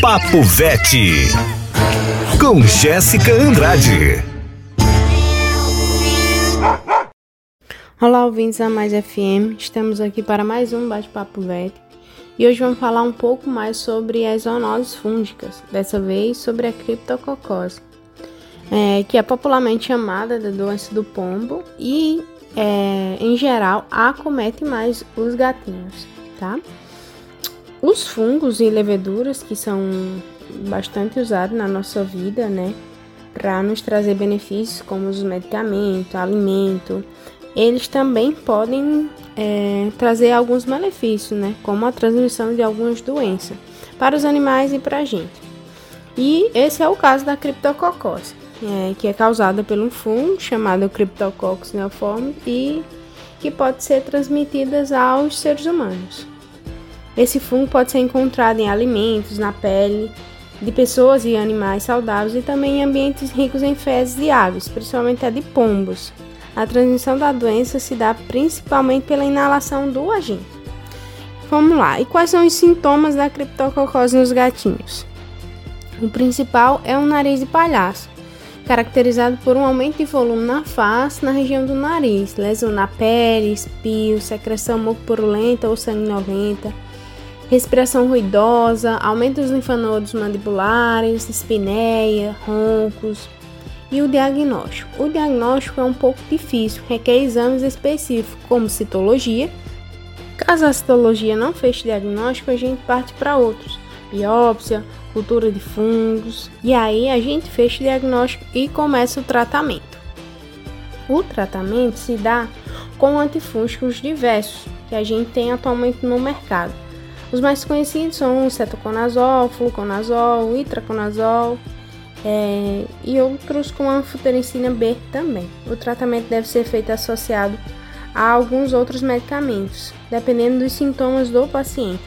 Papo Vete com Jéssica Andrade. Olá, ouvintes da Mais FM. Estamos aqui para mais um bate-papo Vete. E hoje vamos falar um pouco mais sobre as zoonoses fúngicas, dessa vez sobre a criptococose, é, que é popularmente chamada da doença do pombo e, é, em geral, acomete mais os gatinhos, tá? Os fungos e leveduras, que são bastante usados na nossa vida, né, para nos trazer benefícios como os medicamentos, alimento, eles também podem é, trazer alguns malefícios, né, como a transmissão de algumas doenças para os animais e para a gente. E esse é o caso da criptococose, é, que é causada por um fungo chamado Cryptococcus neoforme e que pode ser transmitida aos seres humanos. Esse fungo pode ser encontrado em alimentos, na pele de pessoas e animais saudáveis e também em ambientes ricos em fezes de aves, principalmente a de pombos. A transmissão da doença se dá principalmente pela inalação do agente. Vamos lá, e quais são os sintomas da criptococose nos gatinhos? O principal é o nariz de palhaço, caracterizado por um aumento de volume na face, na região do nariz, lesão na pele, espio, secreção mucopurulenta ou sanguinolenta, respiração ruidosa, aumento dos linfonodos mandibulares, espineia, roncos. E o diagnóstico? O diagnóstico é um pouco difícil, requer exames específicos, como citologia. Caso a citologia não feche diagnóstico, a gente parte para outros. Biópsia, cultura de fungos, e aí a gente fecha o diagnóstico e começa o tratamento. O tratamento se dá com antifúngicos diversos que a gente tem atualmente no mercado os mais conhecidos são o cetoconazol, fluconazol, itraconazol é, e outros com anfotericina B também. O tratamento deve ser feito associado a alguns outros medicamentos, dependendo dos sintomas do paciente.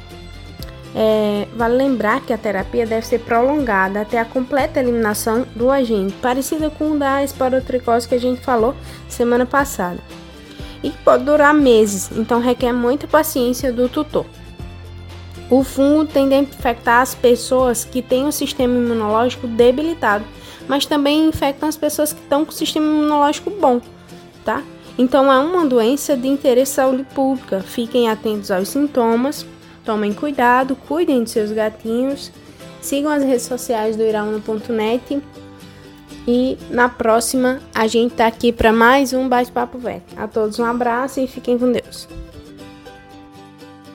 É, vale lembrar que a terapia deve ser prolongada até a completa eliminação do agente, parecida com o da esporotricose que a gente falou semana passada, e pode durar meses, então requer muita paciência do tutor. O fungo tende a infectar as pessoas que têm o sistema imunológico debilitado, mas também infectam as pessoas que estão com o sistema imunológico bom, tá? Então é uma doença de interesse saúde pública. Fiquem atentos aos sintomas, tomem cuidado, cuidem de seus gatinhos, sigam as redes sociais do irauno.net e na próxima a gente tá aqui para mais um bate-papo velho. A todos um abraço e fiquem com Deus.